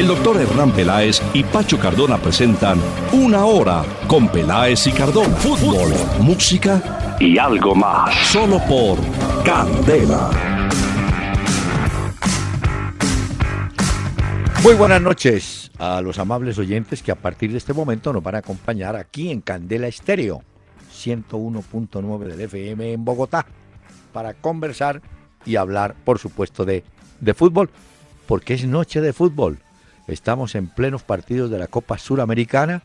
El doctor Hernán Peláez y Pacho Cardona presentan Una Hora con Peláez y Cardona. Fútbol, música y algo más. Solo por Candela. Muy buenas noches a los amables oyentes que a partir de este momento nos van a acompañar aquí en Candela Estéreo 101.9 del FM en Bogotá para conversar y hablar, por supuesto, de, de fútbol, porque es noche de fútbol. Estamos en plenos partidos de la Copa Suramericana.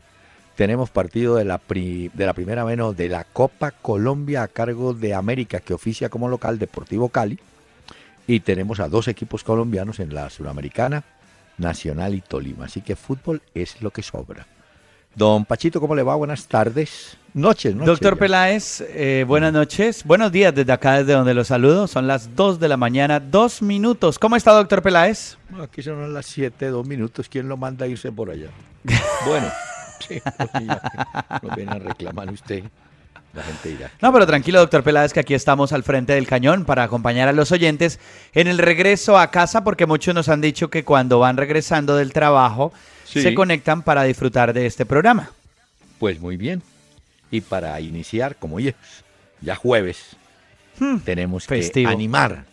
Tenemos partido de la, de la primera menos de la Copa Colombia a cargo de América, que oficia como local Deportivo Cali. Y tenemos a dos equipos colombianos en la Suramericana, Nacional y Tolima. Así que fútbol es lo que sobra. Don Pachito, ¿cómo le va? Buenas tardes. Noches, noches. Doctor ya. Peláez, eh, buenas noches. Buenos días desde acá, desde donde los saludo. Son las 2 de la mañana, dos minutos. ¿Cómo está, doctor Peláez? Bueno, Aquí son las 7, dos minutos. ¿Quién lo manda a irse por allá? Bueno, sí, nos viene a reclamar usted. La gente dirá. No, pero tranquilo, doctor Peláez, que aquí estamos al frente del cañón para acompañar a los oyentes en el regreso a casa, porque muchos nos han dicho que cuando van regresando del trabajo Sí. se conectan para disfrutar de este programa. Pues muy bien. Y para iniciar, como es ya jueves, Hmm, tenemos festivo. que animar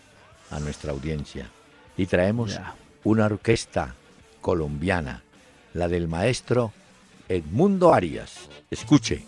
a nuestra audiencia. Y traemos Ya. una orquesta colombiana, la del maestro Edmundo Arias. Escuche.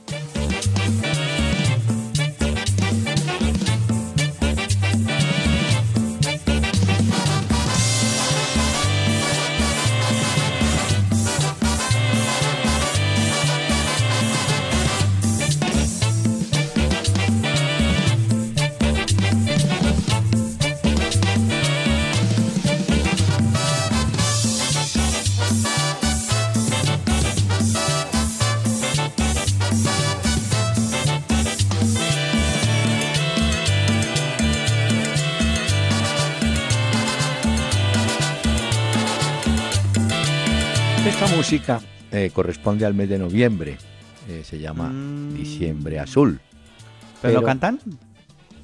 Eh, corresponde al mes de noviembre. Eh, se llama Mm. Diciembre Azul. ¿Pero, lo cantan?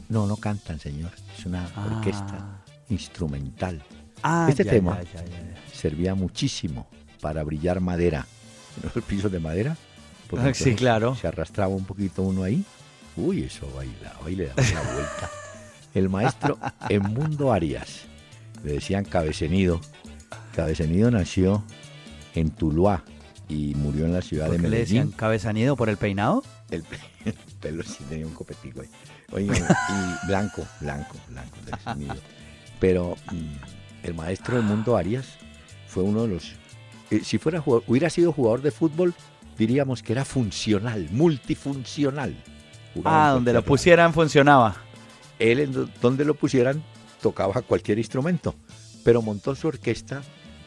No, no cantan, señor. Es una Ah. orquesta instrumental. Ah, Este ya, tema. ya, ya, ya. Servía muchísimo para brillar madera. Los pisos de madera. Porque Ah, sí, claro. Se arrastraba un poquito uno ahí. Uy, eso bailaba y le daba la vuelta. El maestro Mundo Arias. Le decían Cabecenido. Cabecenido nació en Tuluá y murió en la ciudad ¿Por de qué le decían Medellín. cabezanido por el peinado? El, el pelo sí tenía un copetico ahí. Oigan, y blanco, blanco, blanco. Pero mm, el maestro del mundo Arias fue uno de los. eh, si fuera jugador- hubiera sido jugador de fútbol, diríamos que era funcional, multifuncional. Jugaba Ah, donde lo pusieran funcionaba. Él, en donde lo pusieran, tocaba cualquier instrumento. Pero montó su orquesta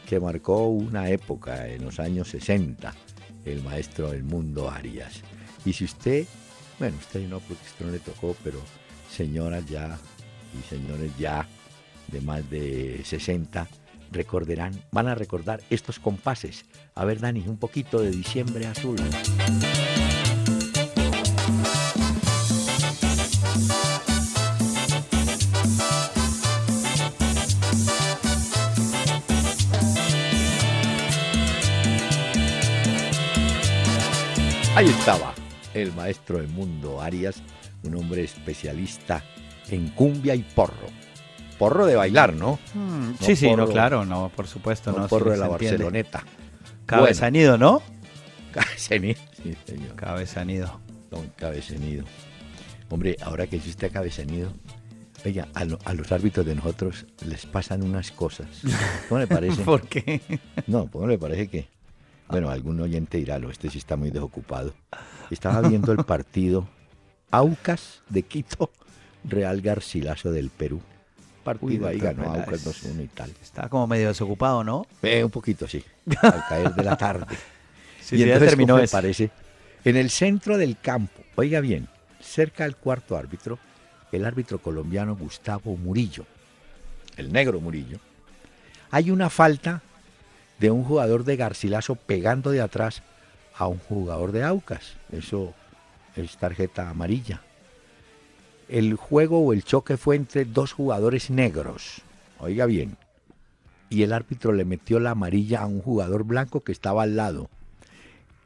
que marcó una época en los años 60, el maestro del mundo Arias. Y si usted, bueno, usted no, porque esto no le tocó, pero señoras ya y señores ya de más de 60 recordarán, van a recordar estos compases. A ver, Dani, un poquito de diciembre azul. Ahí estaba el maestro del mundo Arias, un hombre especialista en cumbia y porro. Porro de bailar, ¿no? Mm, sí, sí, no, claro, no, por supuesto. No, No, porro de la entiende. Barceloneta. Cabezanido, ¿no? Cabecenido. Sí, señor. Cabezanido. Don Cabecenido. Hombre, ahora que existe Cabecenido, oiga, a, lo- a los árbitros de nosotros les pasan unas cosas. ¿Cómo le parece? ¿Por qué? No, ¿cómo le parece que? Bueno, algún oyente dirá, "Lo, este sí está muy desocupado. Estaba viendo el partido Aucas de Quito, Real Garcilaso del Perú. Partido Uy, ahí ganó. Aucas 2-1 y tal. Está como medio desocupado, ¿no? Eh, un poquito, sí, al caer de la tarde. Sí, y sí, ya entonces, terminó ¿cómo le ese. parece? En el centro del campo, oiga bien, cerca del cuarto árbitro, el árbitro colombiano Gustavo Murillo, el negro Murillo, hay una falta de un jugador de Garcilaso pegando de atrás a un jugador de Aucas. Eso es tarjeta amarilla. El juego o el choque fue entre dos jugadores negros. Oiga bien. Y el árbitro le metió la amarilla a un jugador blanco que estaba al lado.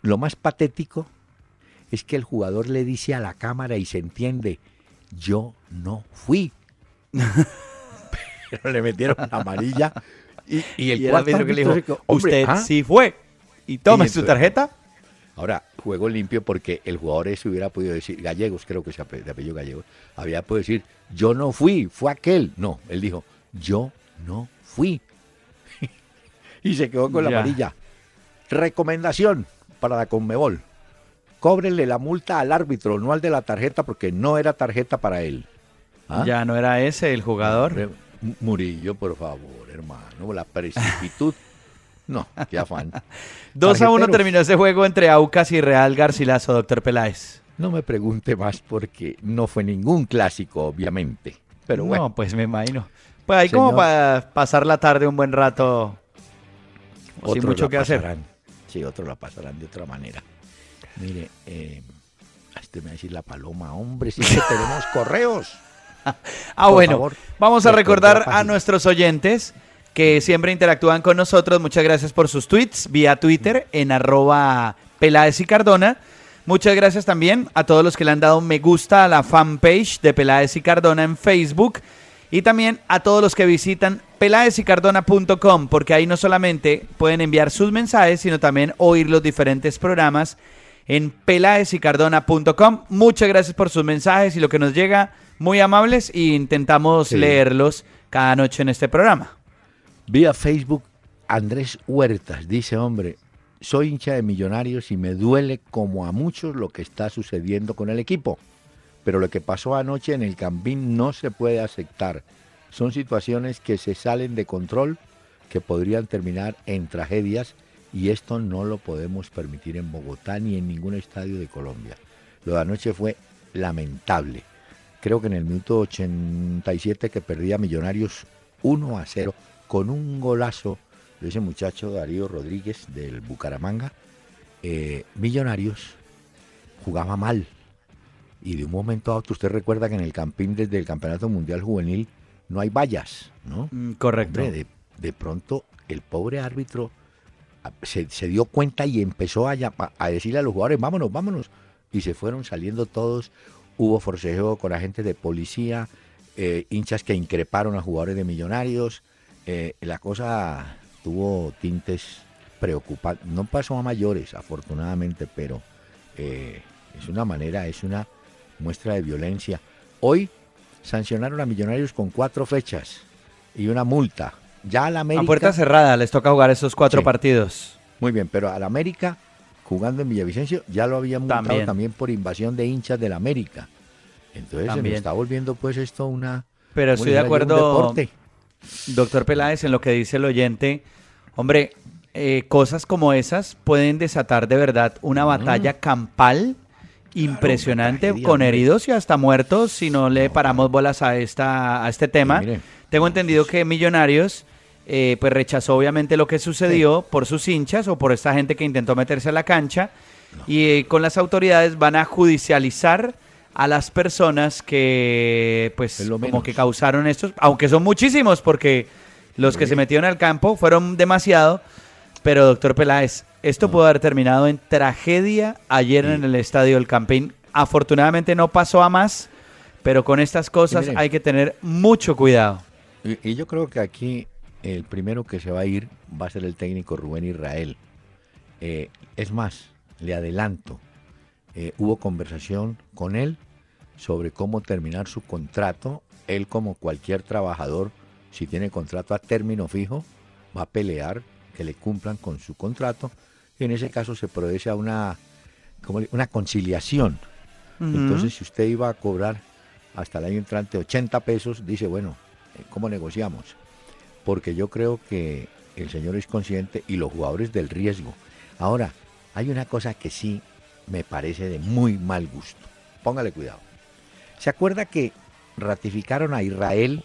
Lo más patético es que el jugador le dice a la cámara y se entiende, yo no fui. Pero le metieron la amarilla y, el, árbitro que le dijo, usted ¿ah? sí fue. Y tome su tarjeta. Ahora, juego limpio porque el jugador ese hubiera podido decir, Gallegos creo que se apellido Gallegos, había podido decir, yo no fui, fue aquel. No, él dijo, yo no fui. y se quedó con la amarilla. Recomendación para la Conmebol. Cóbrenle la multa al árbitro, no al de la tarjeta, porque no era tarjeta para él. ¿Ah? Ya no era ese el jugador. Murillo, por favor, hermano, la precipitud. No, qué afán. 2 a 1 terminó ese juego entre Aucas y Real Garcilaso, doctor Peláez. No me pregunte más porque no fue ningún clásico, obviamente. Pero bueno. No, pues me imagino. Pues ahí como para pasar la tarde un buen rato sin mucho que hacer. Sí, otros la pasarán de otra manera. Mire, eh, este me va a decir la paloma, hombre, sí que tenemos correos. ah, bueno, vamos a recordar a nuestros oyentes que siempre interactúan con nosotros. Muchas gracias por sus tweets vía Twitter en arroba Peláez y Cardona. Muchas gracias también a todos los que le han dado me gusta a la fanpage de Peláez y Cardona en Facebook. Y también a todos los que visitan peláezicardona.com, porque ahí no solamente pueden enviar sus mensajes, sino también oír los diferentes programas en peláezicardona.com. Muchas gracias por sus mensajes y lo que nos llega, muy amables, e intentamos leerlos cada noche en este programa. Vía Facebook, Andrés Huertas dice, hombre, soy hincha de millonarios y me duele como a muchos lo que está sucediendo con el equipo. Pero lo que pasó anoche en el Campín no se puede aceptar. Son situaciones que se salen de control, que podrían terminar en tragedias y esto no lo podemos permitir en Bogotá ni en ningún estadio de Colombia. Lo de anoche fue lamentable. Creo que en el minuto 87 que perdía Millonarios 1 a 0 con un golazo de ese muchacho Darío Rodríguez del Bucaramanga, eh, Millonarios jugaba mal. Y de un momento a otro, usted recuerda que en el campín desde el Campeonato Mundial Juvenil no hay vallas, ¿no? Mm, correcto. de, pronto el pobre árbitro se, dio cuenta y empezó a, a, decirle a los jugadores, vámonos, vámonos. Y se fueron saliendo todos. Hubo forcejeo con agentes de policía, eh, hinchas que increparon a jugadores de millonarios. Eh, la cosa tuvo tintes preocupantes. No pasó a mayores, afortunadamente, pero eh, es una manera, es una muestra de violencia. Hoy sancionaron a Millonarios con cuatro fechas y una multa. Ya a la América. A puerta cerrada les toca jugar esos cuatro partidos. Muy bien, pero a la América, jugando en Villavicencio, ya lo había multado también, por invasión de hinchas de la América. Entonces se está volviendo pues esto una. Pero estoy de acuerdo. Doctor Peláez, en lo que dice el oyente, hombre, eh, cosas como esas pueden desatar de verdad una batalla campal impresionante con heridos y hasta muertos si no le paramos bolas a esta a este tema. Tengo entendido que Millonarios eh, pues rechazó obviamente lo que sucedió por sus hinchas o por esta gente que intentó meterse a la cancha. Y eh, con las autoridades van a judicializar a las personas que pues como que causaron estos, aunque son muchísimos porque los que se metieron al campo fueron demasiado, pero doctor Peláez, esto pudo haber terminado en tragedia ayer en el estadio del Campín. Afortunadamente no pasó a más, pero con estas cosas hay que tener mucho cuidado. Y, yo creo que aquí el primero que se va a ir va a ser el técnico Rubén Israel. Eh, es más, le adelanto, eh, hubo conversación con él sobre cómo terminar su contrato. Él como cualquier trabajador, si tiene contrato a término fijo, va a pelear que le cumplan con su contrato y en ese caso se produce a una, como una conciliación. Entonces, si usted iba a cobrar hasta el año entrante 80 pesos, dice, bueno, eh, ¿cómo negociamos? Porque yo creo que el señor es consciente y los jugadores del riesgo. Ahora, hay una cosa que sí me parece de muy mal gusto. póngale cuidado. ¿Se acuerda que ratificaron a Israel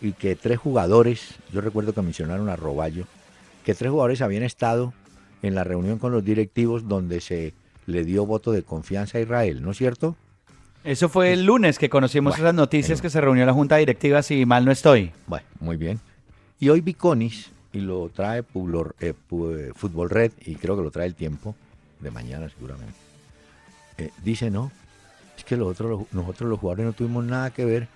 y que tres jugadores, yo recuerdo que mencionaron a Roballo, que tres jugadores habían estado en la reunión con los directivos donde se le dio voto de confianza a Israel, ¿no es cierto? Eso fue el lunes que conocimos esas noticias que se reunió la Junta Directiva, si mal no estoy. Bueno, muy bien. Y hoy Viconis, y lo trae Fútbol eh, Red, y creo que lo trae el tiempo, de mañana seguramente, eh, dice no, es que nosotros los jugadores no tuvimos nada que ver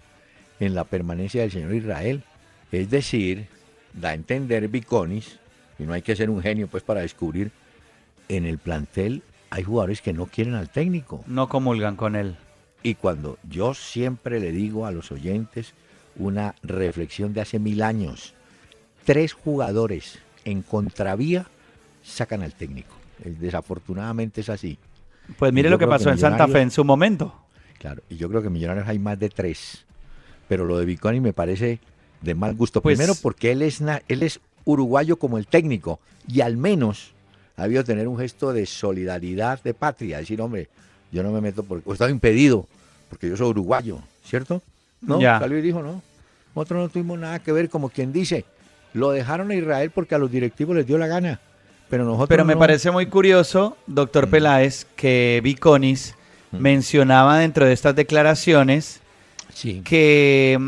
en la permanencia del señor Israel. Es decir, da a entender Viconis, y no hay que ser un genio pues para descubrir, en el plantel hay jugadores que no quieren al técnico. No comulgan con él. Y cuando yo siempre le digo a los oyentes una reflexión de hace mil años, tres jugadores en contravía sacan al técnico. Desafortunadamente es así. Pues mire lo que pasó en Santa Fe en su momento. Claro, y yo creo que en Millonarios hay más de tres. Pero lo de Viconi me parece de mal gusto. Pues Primero porque él es, él es uruguayo como el técnico y al menos ha habido tener un gesto de solidaridad de patria. Decir, hombre, yo no me meto porque he estado impedido porque yo soy uruguayo, ¿cierto? No, salió y dijo, no. Nosotros no tuvimos nada que ver, como quien dice, lo dejaron a Israel porque a los directivos les dio la gana. Pero nosotros Pero me parece muy curioso, doctor mm. Peláez, que Viconis mm. mencionaba dentro de estas declaraciones que,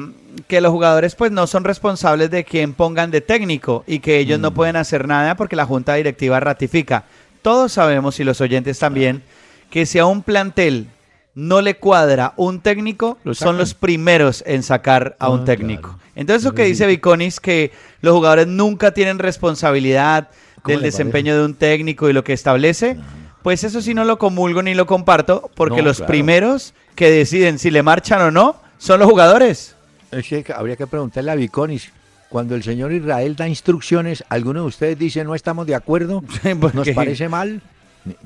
que los jugadores pues no son responsables de quien pongan de técnico y que ellos no mm. pueden hacer nada porque la junta directiva ratifica. Todos sabemos y los oyentes también que si a un plantel no le cuadra un técnico, son los primeros en sacar a un ah, técnico. Entonces, lo que dice Viconis, que los jugadores nunca tienen responsabilidad del desempeño de un técnico y lo que establece, pues eso sí no lo comulgo ni lo comparto, porque los primeros que deciden si le marchan o no son los jugadores. Es que habría que preguntarle a Viconis. Cuando el señor Israel da instrucciones, ¿alguno de ustedes dice no estamos de acuerdo? ¿Nos parece mal?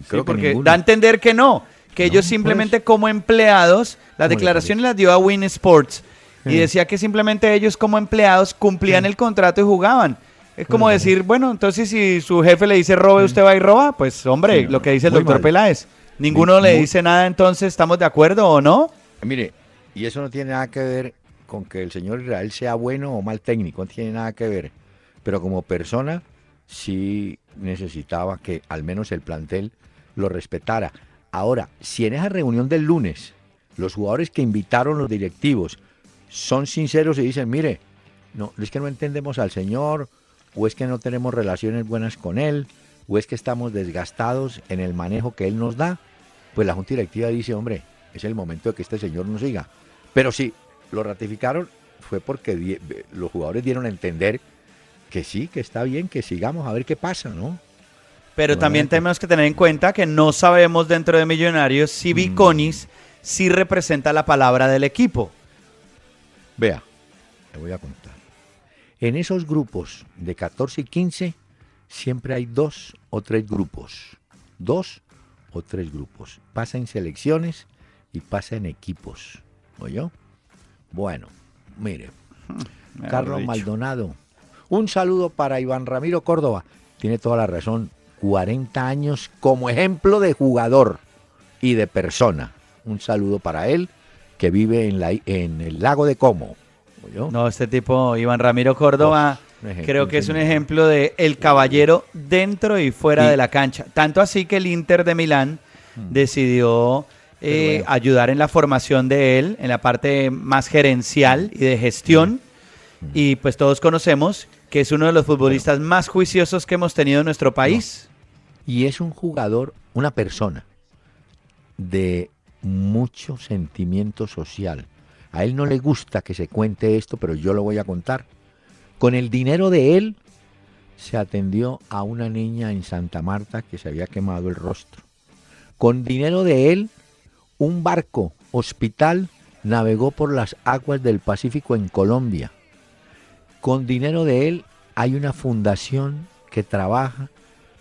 Creo porque da a entender que no que ellos simplemente como empleados, las declaraciones las dio a Win Sports y decía que simplemente ellos como empleados cumplían el contrato y jugaban. Es como decir, bueno, entonces si su jefe le dice robe, usted va y roba, pues hombre, lo que dice el doctor Peláez. Ninguno le dice nada, entonces estamos de acuerdo o no. Mire, y eso no tiene nada que ver con que el señor Israel sea bueno o mal técnico, no tiene nada que ver. Pero como persona sí necesitaba que al menos el plantel lo respetara. Ahora, si en esa reunión del lunes los jugadores que invitaron los directivos son sinceros y dicen, mire, no, es que no entendemos al señor, o es que no tenemos relaciones buenas con él, o es que estamos desgastados en el manejo que él nos da, pues la Junta Directiva dice, hombre, es el momento de que este señor nos siga. Pero si lo ratificaron, fue porque los jugadores dieron a entender que sí, que está bien, que sigamos a ver qué pasa, ¿no? Pero también tenemos que tener en cuenta que no sabemos dentro de Millonarios si Viconis mm. sí representa la palabra del equipo. Vea, le voy a contar. En esos grupos de 14 y 15 siempre hay dos o tres grupos. Dos o tres grupos. Pasa en selecciones y pasa en equipos. ¿Oyó? Bueno, mire. Carlos Maldonado. Un saludo para Iván Ramiro Córdoba. Tiene toda la razón. 40 años como ejemplo de jugador y de persona. Un saludo para él que vive en, la, en el lago de Como. No, este tipo, Iván Ramiro Córdoba, creo que es un ejemplo de el caballero dentro y fuera de la cancha. Tanto así que el Inter de Milán hmm. decidió eh, ayudar en la formación de él, en la parte más gerencial y de gestión. Hmm. Y pues todos conocemos que es uno de los futbolistas más juiciosos que hemos tenido en nuestro país y es un jugador, una persona de mucho sentimiento social. A él no le gusta que se cuente esto, pero yo lo voy a contar. Con el dinero de él se atendió a una niña en Santa Marta que se había quemado el rostro. Con dinero de él, un barco hospital navegó por las aguas del Pacífico en Colombia. Con dinero de él hay una fundación que trabaja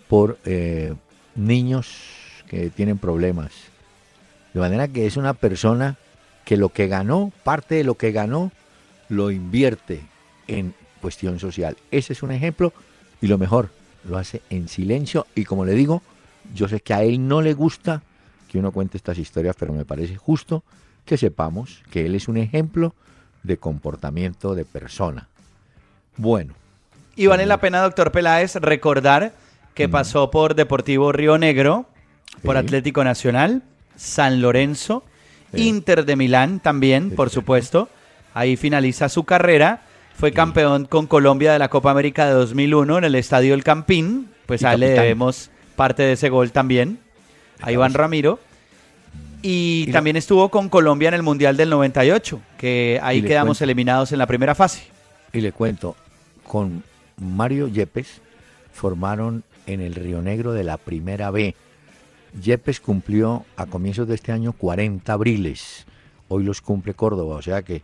por eh, niños que tienen problemas. De manera que es una persona que lo que ganó, parte de lo que ganó, lo invierte en cuestión social. Ese es un ejemplo y lo mejor, lo hace en silencio y como le digo, yo sé que a él no le gusta que uno cuente estas historias, pero me parece justo que sepamos que él es un ejemplo de comportamiento de persona. Bueno. Y vale la pena, doctor Peláez, recordar que pasó por Deportivo Río Negro, por Atlético Nacional, San Lorenzo, Inter de Milán también, por supuesto. Ahí finaliza su carrera. Fue campeón con Colombia de la Copa América de 2001 en el Estadio El Campín. Pues a él le debemos parte de ese gol también. A Iván Ramiro. Y, también estuvo con Colombia en el Mundial del 98, que ahí quedamos eliminados en la primera fase. Y le cuento, con Mario Yepes formaron en el Río Negro de la Primera B. Yepes cumplió a comienzos de este año 40 abriles. Hoy los cumple Córdoba, o sea que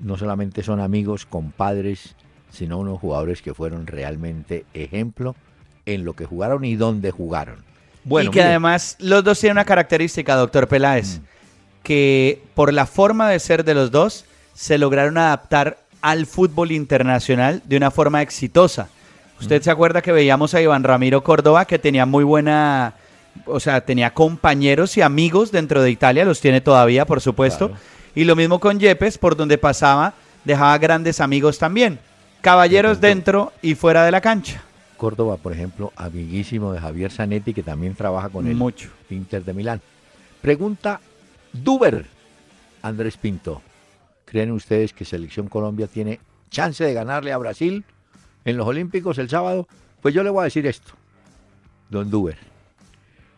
no solamente son amigos, compadres, sino unos jugadores que fueron realmente ejemplo en lo que jugaron y dónde jugaron. Bueno, y que además los dos tienen una característica, doctor Peláez, mm. que por la forma de ser de los dos se lograron adaptar al fútbol internacional de una forma exitosa. Usted se acuerda que veíamos a Iván Ramiro Córdoba que tenía muy buena, o sea, tenía compañeros y amigos dentro de Italia, los tiene todavía, por supuesto. Y lo mismo con Yepes, por donde pasaba, dejaba grandes amigos también. Caballeros dentro y fuera de la cancha. Córdoba, por ejemplo, amiguísimo de Javier Zanetti, que también trabaja con él. Mucho. Inter de Milán. Pregunta Duber, Andrés Pinto. ¿Creen ustedes que Selección Colombia tiene chance de ganarle a Brasil en los Olímpicos el sábado? Pues yo le voy a decir esto, don Duber.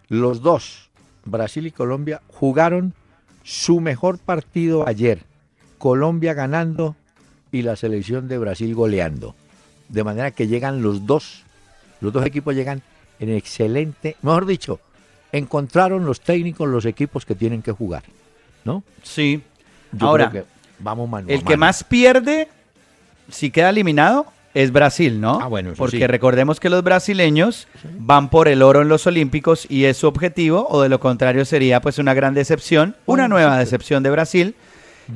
Los dos, Brasil y Colombia, jugaron su mejor partido ayer. Colombia ganando y la selección de Brasil goleando. De manera que llegan los dos los dos equipos llegan en excelente, mejor dicho, encontraron los técnicos los equipos que tienen que jugar, ¿no? Sí. Ahora, vamos el que más pierde, si queda eliminado, es Brasil, ¿no? Ah, bueno, Porque recordemos que los brasileños van por el oro en los Olímpicos y es su objetivo, o de lo contrario sería pues una gran decepción, una nueva decepción de Brasil.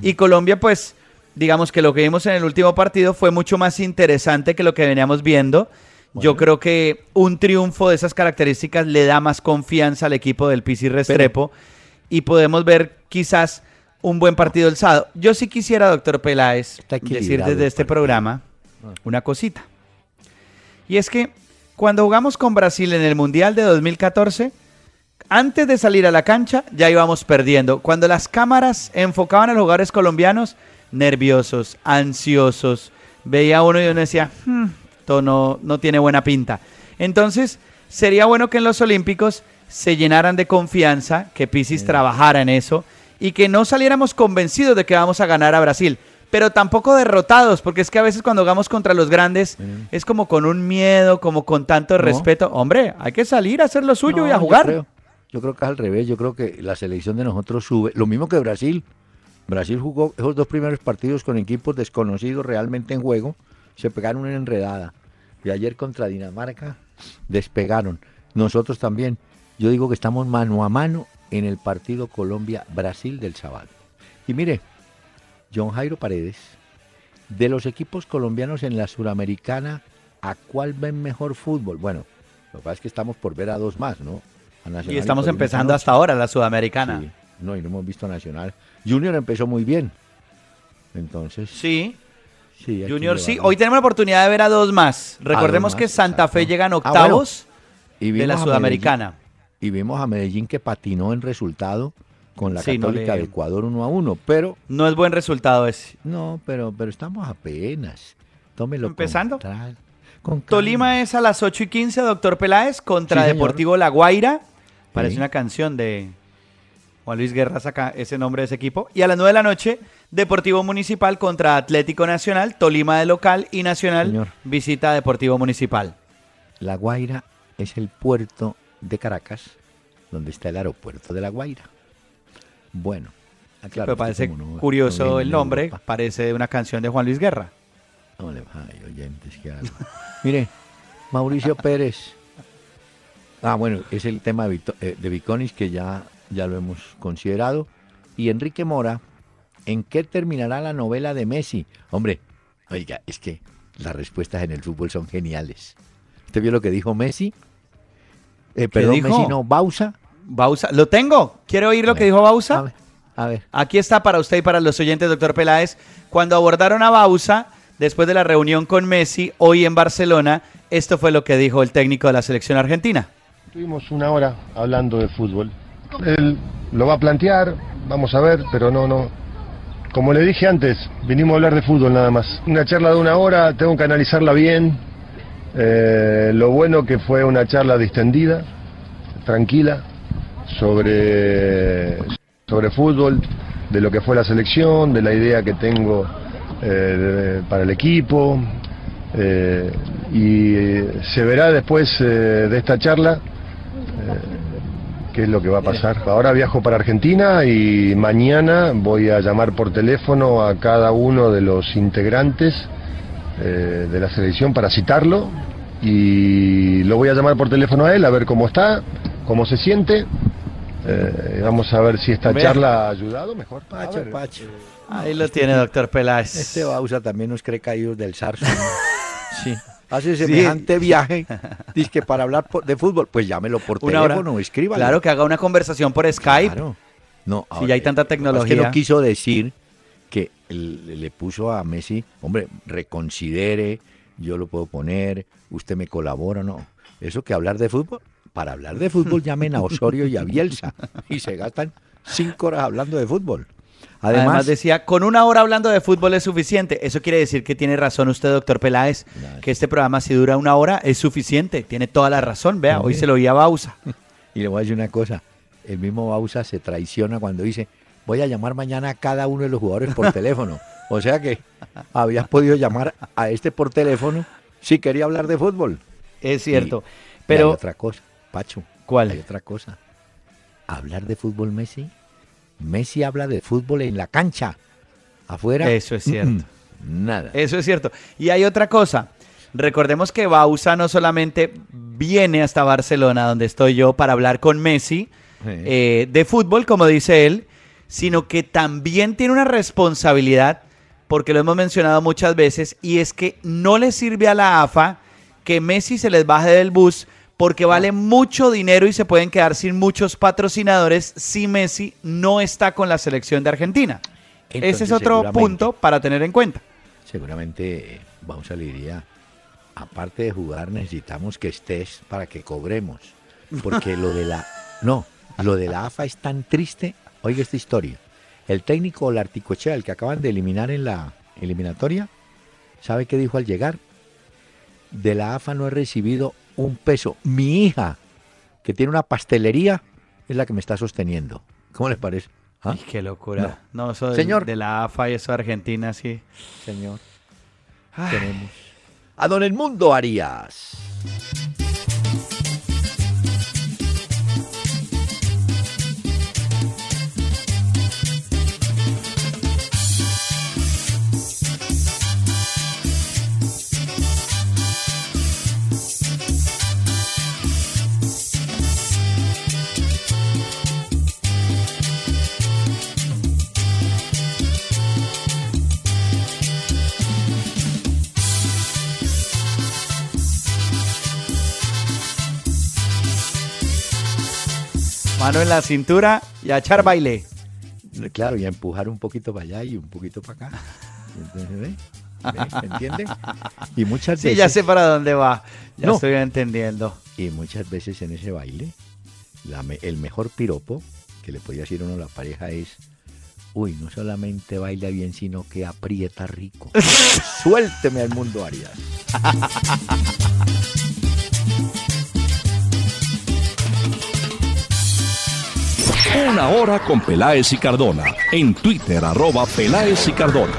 Y Colombia, pues, digamos que lo que vimos en el último partido fue mucho más interesante que lo que veníamos viendo yo creo que un triunfo de esas características le da más confianza al equipo del Pisi Restrepo y podemos ver quizás un buen partido el sábado. Yo sí quisiera, doctor Peláez, decir desde este programa. Una cosita. Y es que cuando jugamos con Brasil en el Mundial de 2014, antes de salir a la cancha ya íbamos perdiendo. Cuando las cámaras enfocaban a los jugadores colombianos, nerviosos, ansiosos, veía uno y uno decía, hmm, no, no tiene buena pinta. Entonces, sería bueno que en los Olímpicos se llenaran de confianza, que Pisis trabajara en eso y que no saliéramos convencidos de que vamos a ganar a Brasil, pero tampoco derrotados, porque es que a veces cuando jugamos contra los grandes es como con un miedo, como con tanto respeto. Hombre, hay que salir a hacer lo suyo y a jugar. Yo creo, yo creo que es al revés, yo creo que la selección de nosotros sube, lo mismo que Brasil. Brasil jugó esos dos primeros partidos con equipos desconocidos realmente en juego, se pegaron una enredada y ayer contra Dinamarca despegaron. Nosotros también. Yo digo que estamos mano a mano en el partido Colombia-Brasil del sábado. Y mire, John Jairo Paredes, de los equipos colombianos en la Suramericana, ¿a cuál ven mejor fútbol? Bueno, lo que pasa es que estamos por ver a dos más, ¿no? y estamos empezando hasta ahora la Sudamericana. no, y no hemos visto Nacional. Junior empezó muy bien. Entonces. Sí, Junior sí. Hoy tenemos la oportunidad de ver a dos más. Recordemos que Santa Fe llega en ah, octavos de la Sudamericana. y vimos a Medellín que patinó en resultado con la Católica de Ecuador 1 a 1, pero... No es buen resultado ese. No, pero, pero estamos apenas. Tómelo Empezando. Con Tolima es a las 8 y 15, doctor Peláez, contra Deportivo La Guaira. Parece una canción de Juan Luis Guerra, saca ese nombre de ese equipo. Y a las 9 de la noche Deportivo Municipal contra Atlético Nacional, Tolima de local y Nacional visita Deportivo Municipal. La Guaira es el puerto de Caracas, donde está el aeropuerto de La Guaira. Bueno, claro, parece curioso el nombre, parece una canción de Juan Luis Guerra. No le oyentes, Mire, Mauricio Pérez. Ah, bueno, es el tema de, eh, de Viconis que ya, ya lo hemos considerado. Y Enrique Mora ¿En qué terminará la novela de Messi? Hombre, oiga, es que las respuestas en el fútbol son geniales. ¿Usted vio lo que dijo Messi? Eh, perdón, Messi no, Bausa. Bausa, ¿lo tengo? ¿Quiere oír lo que dijo Bausa? A ver, Aquí está para usted y para los oyentes, doctor Peláez. Cuando abordaron a Bausa, después de la reunión con Messi, hoy en Barcelona, esto fue lo que dijo el técnico de la selección argentina. Tuvimos una hora hablando de fútbol. Él lo va a plantear, vamos a ver, pero no, no. Como le dije antes, vinimos a hablar de fútbol nada más. Una charla de una hora, tengo que analizarla bien. Eh, lo bueno que fue una charla distendida, tranquila, sobre, sobre fútbol, de lo que fue la selección, de la idea que tengo eh, de- para el equipo. eh, y se verá después eh, de esta charla qué es lo que va a pasar. Ahora viajo para Argentina y mañana voy a llamar por teléfono a cada uno de los integrantes de la selección para citarlo y lo voy a llamar por teléfono a él a ver cómo está, cómo se siente. Eh, vamos a ver si esta Vea. charla ha ayudado mejor. Pacho, ver. Pacho. Ahí lo tiene, doctor Peláez. Este Bausa también nos cree caídos del zarzo. ¿no? sí. Hace Sí. semejante viaje, dice que para hablar de fútbol, pues llámelo por Una hora. teléfono, escríbalo. Claro, que haga una conversación por Skype. Claro. No, Si ya hay tanta que pasa tecnología. Es que no quiso decir que le le puso a Messi, hombre, reconsidere, yo lo puedo poner, usted me colabora, no. Eso que hablar de fútbol, para hablar de fútbol llamen a Osorio y a Bielsa y se gastan cinco horas hablando de fútbol. Además, Además, decía, con una hora hablando de fútbol es suficiente. Eso quiere decir que tiene razón usted, doctor Peláez, que este programa si dura una hora es suficiente. Tiene toda la razón. Vea, hoy se lo oía a Bausa. y le voy a decir una cosa, el mismo Bausa se traiciona cuando dice, voy a llamar mañana a cada uno de los jugadores por teléfono. O sea que habías podido llamar a este por teléfono si quería hablar de fútbol. Es cierto. Y- Pero, otra cosa, Pacho. ¿Cuál? Hay otra cosa. Hablar de fútbol Messi. Messi habla de fútbol en la cancha. Afuera. Eso es cierto. mm, Nada. Eso es cierto. Y hay otra cosa. Recordemos que Bausa no solamente viene hasta Barcelona, donde estoy yo, para hablar con Messi eh, de fútbol, como dice él, sino que también tiene una responsabilidad, porque lo hemos mencionado muchas veces, y es que no le sirve a la AFA que Messi se les baje del bus porque vale mucho dinero y se pueden quedar sin muchos patrocinadores si Messi no está con la selección de Argentina. Ese es otro punto para tener en cuenta. Seguramente eh, Bausa le diría, aparte de jugar necesitamos que estés para que cobremos. Porque lo de la... No, lo de la AFA es tan triste. Oiga esta historia. El técnico Larticochea, el que acaban de eliminar en la eliminatoria, ¿sabe qué dijo al llegar? De la AFA no he recibido un peso. Mi hija, que tiene una pastelería, es la que me está sosteniendo. ¿Cómo les parece? ¿Ah? Ay, qué locura. No, eso del- Señor. de la AFA y eso de Argentina, sí. Señor. Ay. Tenemos a don Edmundo Arias. Mano en la cintura y a echar baile. Claro, y a empujar un poquito para allá y un poquito para acá. Entonces, ¿ve? ¿Ve? ¿Me entiende? Y muchas Sí, veces, ya sé para dónde va. Ya No. estoy entendiendo. y muchas veces en ese baile, la me- el mejor piropo que le podía decir uno a la pareja es, uy, no solamente baila bien, sino que aprieta rico. Suélteme al mundo Arias. Una hora con Peláez y Cardona. En Twitter, arroba Peláez y Cardona.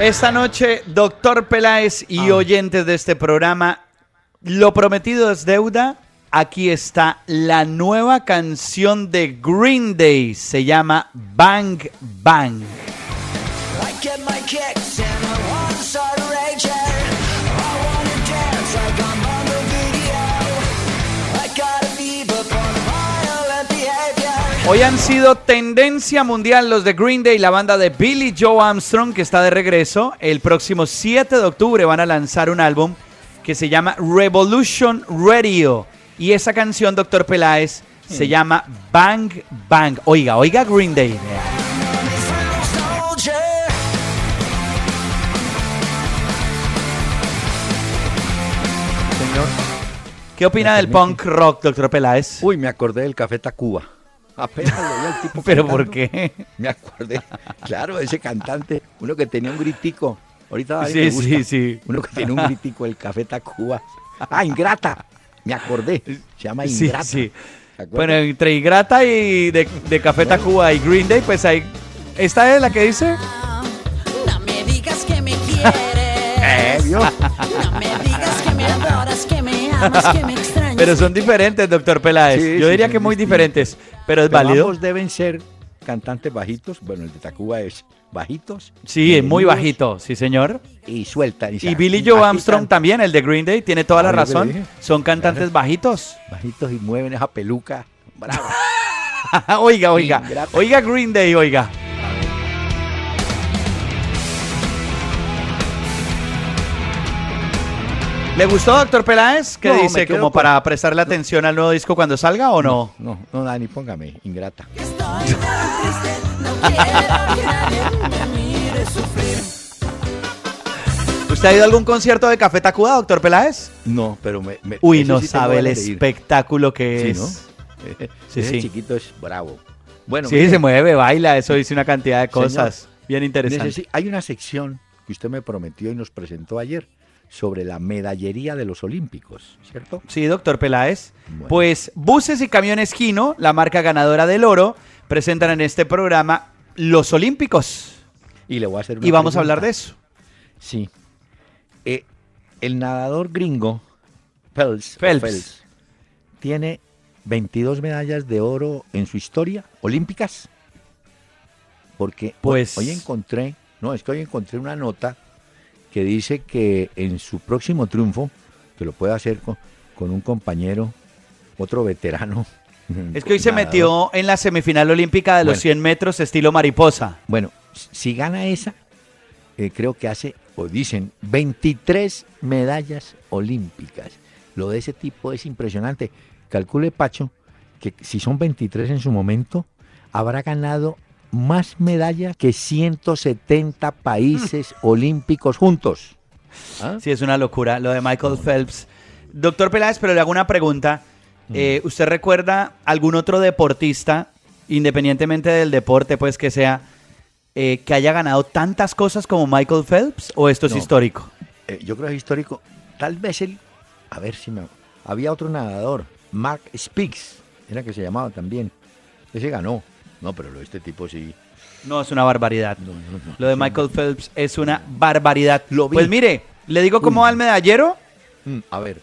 Esta noche, doctor Peláez y Ah. oyentes de este programa, lo prometido es deuda. Aquí está la nueva canción de Green Day. Se llama Bang Bang. I get my kicks and I wanna start a Hoy han sido tendencia mundial los de Green Day, la banda de Billy Joe Armstrong que está de regreso. El próximo 7 de octubre van a lanzar un álbum que se llama Revolution Radio. Y esa canción, doctor Peláez, se llama Bang Bang. Oiga, oiga Green Day. Señor. ¿Qué opina ¿Me del punk rock, doctor Peláez? Uy, me acordé del Café Tacuba. Apenas lo vi al tipo ¿Pero por cantando, qué? Me acordé. Claro, ese cantante, uno que tenía un gritico. Ahorita a Sí, me gusta. sí, sí. Uno que tiene un gritico, el Café Tacuba. Ah, Ingrata. Me acordé. Se llama Sí, Ingrata. sí. ¿Se acuerda? Bueno, entre Ingrata y de, de Café Tacuba y Green Day, pues hay... ¿Esta es la que dice? No me digas que me quieres. Eh. No me digas que me adoras, que me amas, que me extrañas. Pero son diferentes, doctor Peláez. Sí, Yo sí, diría que muy distintos. diferentes, pero es Pero válido. ambos deben ser cantantes bajitos. Bueno, el de Tacuba es bajitos. Sí, es muy bajito, sí señor. Y suelta. Y, Y Billy Joe Armstrong también, el de Green Day, tiene toda la Ah, razón. Son cantantes bajitos. Bajitos y mueven esa peluca. Bravo. oiga, oiga. Ingrata. Oiga Green Day, oiga. ¿Le gustó, doctor Peláez? ¿Qué No, dice? ¿Como con- para prestarle atención al nuevo disco cuando salga o no? No, no, Dani, póngame. Ingrata. Estoy tan triste, no quiero que nadie me mire sufrir. ¿Usted ha ido a algún concierto de Café Tacuba, doctor Peláez? No, pero me. me- Uy, no sí sabe el espectáculo que Sí, es. ¿no? Sí, Ese sí. chiquito es bravo. Bueno, Sí, mire, se mueve, baila, eso dice una cantidad de Señor, cosas bien interesantes. necesi- hay una sección que usted me prometió y nos presentó ayer sobre la medallería de los Olímpicos, ¿cierto? Sí, doctor Peláez. Bueno. Pues Buses y Camiones Gino, la marca ganadora del oro, presentan en este programa los Olímpicos. Y le voy a hacer una Y vamos a hablar de eso. Sí. Eh, el nadador gringo, Phelps. tiene 22 medallas de oro en su historia olímpicas. Porque Pues- hoy encontré, no, es que hoy encontré una nota que dice que en su próximo triunfo, que lo puede hacer con, con un compañero, otro veterano. Es que hoy se metió en la semifinal olímpica de los Bueno. 100 metros estilo mariposa. Bueno, si gana esa, eh, creo que hace, o dicen, 23 medallas olímpicas. Lo de ese tipo es impresionante. Calcule, Pacho, que si son 23 en su momento, habrá ganado más medallas que 170 países olímpicos juntos. ¿Ah? Sí, es una locura lo de Michael Phelps. Doctor Peláez, pero le hago una pregunta. Mm. Eh, ¿Usted recuerda algún otro deportista, independientemente del deporte, pues que sea, eh, que haya ganado tantas cosas como Michael Phelps? ¿O esto es No. histórico? Eh, yo creo que es histórico. Tal vez él, a ver si me... Había otro nadador, Mark Speaks, era que se llamaba también. Ese ganó. No, pero lo de este tipo sí. No, es una barbaridad. No, no, no. Lo de Michael Phelps es una barbaridad. Lo. Pues mire, le digo cómo va el medallero. Mm, a ver,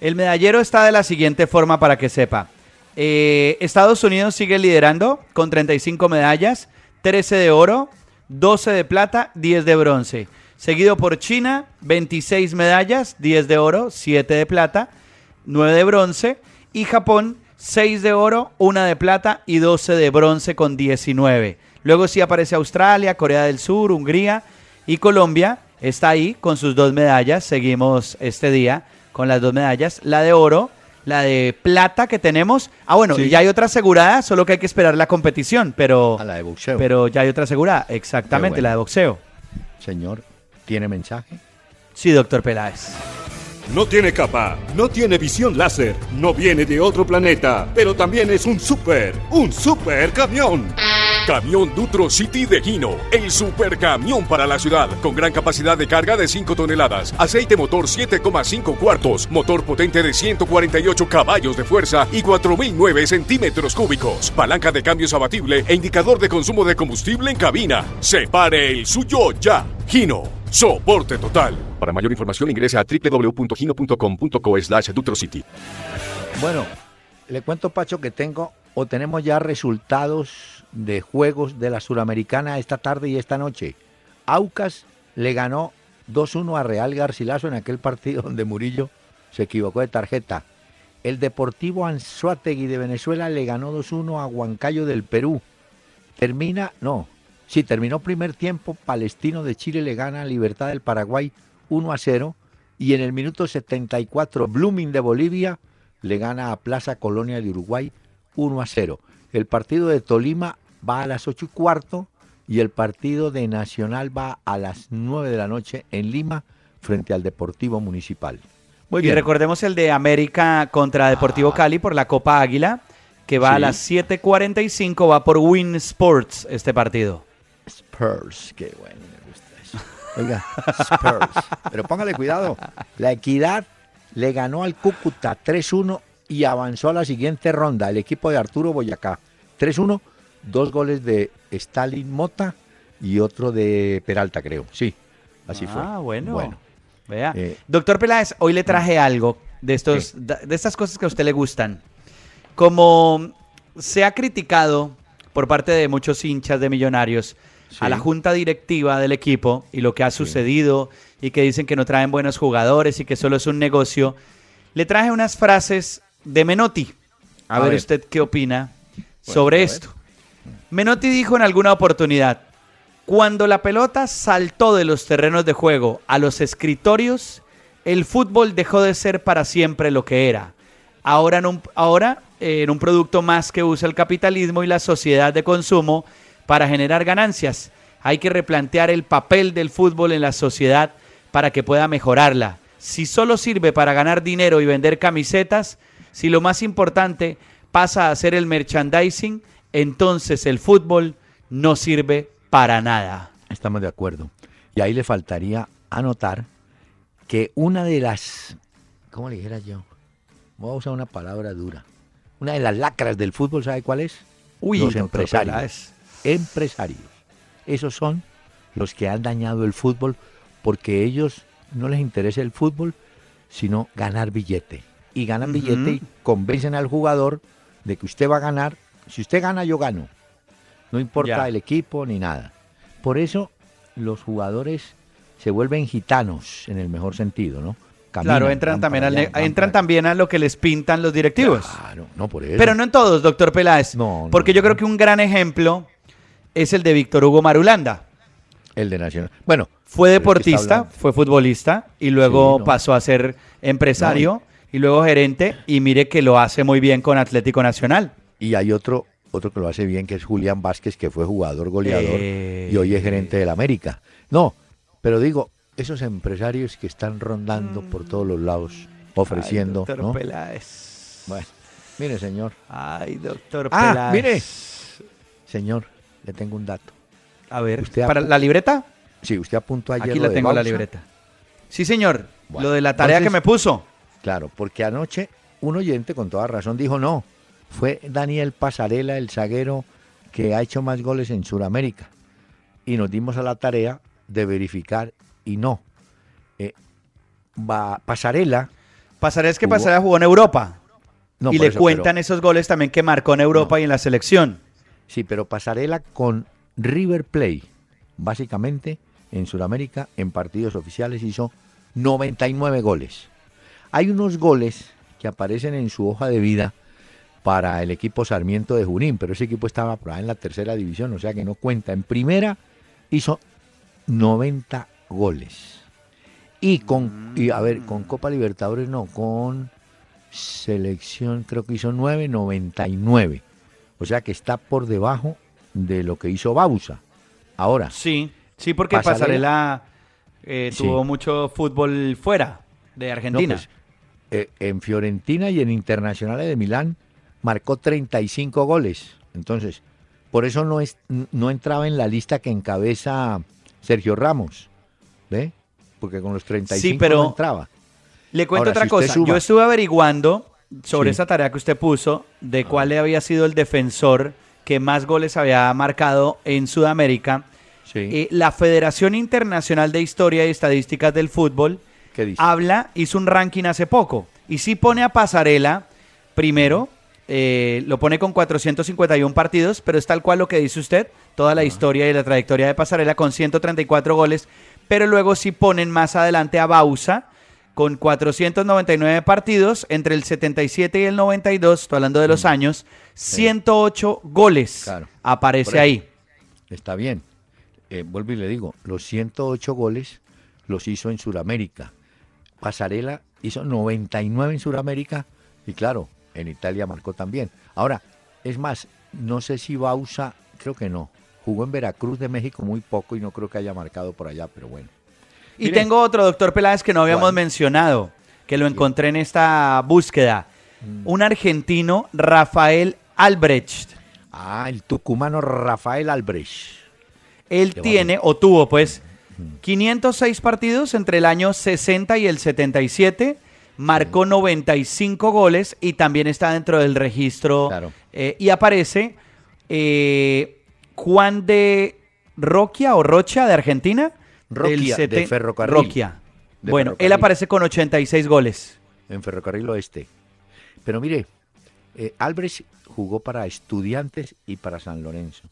El medallero está de la siguiente forma para que sepa. Eh, Estados Unidos sigue liderando con 35 medallas, 13 de oro, 12 de plata, 10 de bronce. Seguido por China, 26 medallas, 10 de oro, 7 de plata, 9 de bronce. Y Japón, 6 de oro, 1 de plata y 12 de bronce con 19. Luego sí aparece Australia, Corea del Sur, Hungría y Colombia. Está ahí con sus dos medallas. Seguimos este día con las dos medallas. La de oro, la de plata que tenemos. Ah, bueno, Sí. ya hay otra asegurada, solo que hay que esperar la competición. Pero, a la de boxeo. pero ya hay otra asegurada, exactamente, bueno. la de boxeo. Señor, ¿tiene mensaje? Sí, doctor Peláez. No tiene capa, no tiene visión láser, no viene de otro planeta, pero también es un super, un super camión. Camión Dutro City de Gino, el supercamión para la ciudad, con gran capacidad de carga de 5 toneladas, aceite motor 7,5 cuartos, motor potente de 148 caballos de fuerza y 4.009 centímetros cúbicos, palanca de cambios abatible e indicador de consumo de combustible en cabina. Separe el suyo ya. Gino, soporte total. Para mayor información ingrese a www.gino.com.co slash City. Bueno, le cuento, Pacho, que tengo o tenemos ya resultados de juegos de la Suramericana esta tarde y esta noche. Aucas le ganó 2-1 a Real Garcilaso en aquel partido donde Murillo se equivocó de tarjeta. El Deportivo Anzuategui de Venezuela le ganó 2-1 a Huancayo del Perú. Termina, no, sí, terminó primer tiempo, Palestino de Chile le gana a Libertad del Paraguay 1 a 0 y en el minuto 74 Blooming de Bolivia le gana a Plaza Colonia de Uruguay 1 a 0. El partido de Tolima va a las 8 y cuarto y el partido de Nacional va a las 9 de la noche en Lima frente al Deportivo Municipal. Muy y bien. recordemos el de América contra Deportivo Cali por la Copa Águila, que va a las 7:45, va por Win Sports este partido. Spurs, qué bueno, me gusta eso. Oiga, Spurs. Pero póngale cuidado. La Equidad le ganó al Cúcuta 3-1 y avanzó a la siguiente ronda. El equipo de Arturo Boyacá 3-1, dos goles de Stalin Mota y otro de Peralta, creo. Sí, así fue. Ah, bueno. Bueno, Vea. Eh, Doctor Peláez, hoy le traje algo de estos, de estas cosas que a usted le gustan. Como se ha criticado por parte de muchos hinchas de Millonarios a la junta directiva del equipo y lo que ha sucedido y que dicen que no traen buenos jugadores y que solo es un negocio, le traje unas frases de Menotti. A, A ver, ver. usted qué opina sobre esto. Menotti dijo en alguna oportunidad, cuando la pelota saltó de los terrenos de juego a los escritorios, el fútbol dejó de ser para siempre lo que era. Ahora en un, ahora, eh, en un producto más que usa el capitalismo y la sociedad de consumo para generar ganancias. Hay que replantear el papel del fútbol en la sociedad para que pueda mejorarla. Si solo sirve para ganar dinero y vender camisetas, si lo más importante pasa a ser el merchandising, entonces el fútbol no sirve para nada. Estamos de acuerdo. Y ahí le faltaría anotar que una de las, ¿cómo le dijera yo? Voy a usar una palabra dura. Una de las lacras del fútbol, ¿sabe cuál es? Uy, los empresarios. Empresarios. Esos son los que han dañado el fútbol porque ellos no les interesa el fútbol, sino ganar billete. Y ganan billete y convencen al jugador de que usted va a ganar. Si usted gana, yo gano. No importa Ya. el equipo ni nada. Por eso los jugadores se vuelven gitanos en el mejor sentido, ¿no? Caminan, Claro, entran también, al entran también a lo que les pintan los directivos. Claro, no por eso. Pero no en todos, doctor Peláez. No, no, porque yo no. creo que un gran ejemplo es el de Víctor Hugo Marulanda. el de Nacional. Bueno, Fue deportista, fue futbolista y luego Sí, no. pasó a ser empresario y luego gerente y mire que lo hace muy bien con Atlético Nacional. Y hay otro, otro que lo hace bien, que es Julián Vázquez, que fue jugador goleador Eh. y hoy es gerente del América. No, pero digo, esos empresarios que están rondando por todos los lados, ofreciendo, Ay, doctor ¿no? Peláez. Bueno, mire, señor. Ay, doctor Ah, Peláez. mire. Señor, le tengo un dato. A ver, Usted ¿para la libreta? Sí, usted apuntó ayer Aquí lo la de tengo la libreta. Sí, señor. Bueno, lo de la tarea que me puso. Claro, porque anoche un oyente con toda razón dijo no, fue Daniel Pasarela, el zaguero que ha hecho más goles en Sudamérica. Y nos dimos a la tarea de verificar y no. Eh, va- Pasarela, Pasaré es que Jugó- Pasarela jugó en Europa. no, y le eso, cuentan pero- esos goles también que marcó en Europa y en la selección. sí, pero Pasarela con River Play, básicamente en Sudamérica, en partidos oficiales hizo 99 goles. Hay unos goles que aparecen en su hoja de vida para el equipo Sarmiento de Junín, pero ese equipo estaba en la tercera división, o sea que no cuenta. En primera hizo 90 goles. Y con, y a ver, con Copa Libertadores no, con selección creo que hizo 9, 99. O sea que está por debajo de lo que hizo Bausa. Ahora, Sí, sí, porque Pasarela. Pasarela, eh, Sí. tuvo mucho fútbol fuera de no, Argentina. pues, eh, en Fiorentina y en Internacionales de Milán marcó 35 goles. Entonces, por eso no, es, no entraba en la lista que encabeza Sergio Ramos. ¿Ve? Porque con los 35 pero- no entraba. Le cuento Ahora, otra si cosa. suma- Yo estuve averiguando sobre Sí. esa tarea que usted puso de cuál había sido el defensor que más goles había marcado en Sudamérica. Sí. Eh, la Federación Internacional de Historia y Estadísticas del Fútbol ¿Qué dice? habla, hizo un ranking hace poco y sí pone a Pasarela primero, eh, lo pone con 451 partidos, pero es tal cual lo que dice usted, toda la historia y la trayectoria de Pasarela con 134 goles, pero luego sí ponen más adelante a Bausa con 499 partidos entre el 77 y el 92, estoy hablando de los años, 108 goles Claro. aparece ahí. Está bien. Eh, vuelvo y le digo, los 108 goles los hizo en Sudamérica. Pasarela hizo 99 en Sudamérica Y claro, en Italia marcó también. Ahora, es más, no sé si Bausa, creo que no. Jugó en Veracruz de México muy poco y no creo que haya marcado por allá, pero bueno. Y tengo otro, doctor Peláez, que no habíamos ¿Cuál? mencionado, que lo encontré en esta búsqueda. Mm. Un argentino, Rafael Albrecht. Ah, el tucumano Rafael Albrecht. Él Qué tiene, o tuvo pues, 506 partidos entre el año 60 y el 77. Marcó 95 goles y también está dentro del registro. Claro. eh, y aparece eh, Juan de Roquia o Rocha de Argentina. Roquia, del de Ferrocarril. Roquia. De bueno, él aparece con 86 goles. en Ferrocarril Oeste. Pero mire, eh, Albrecht jugó para Estudiantes y para San Lorenzo.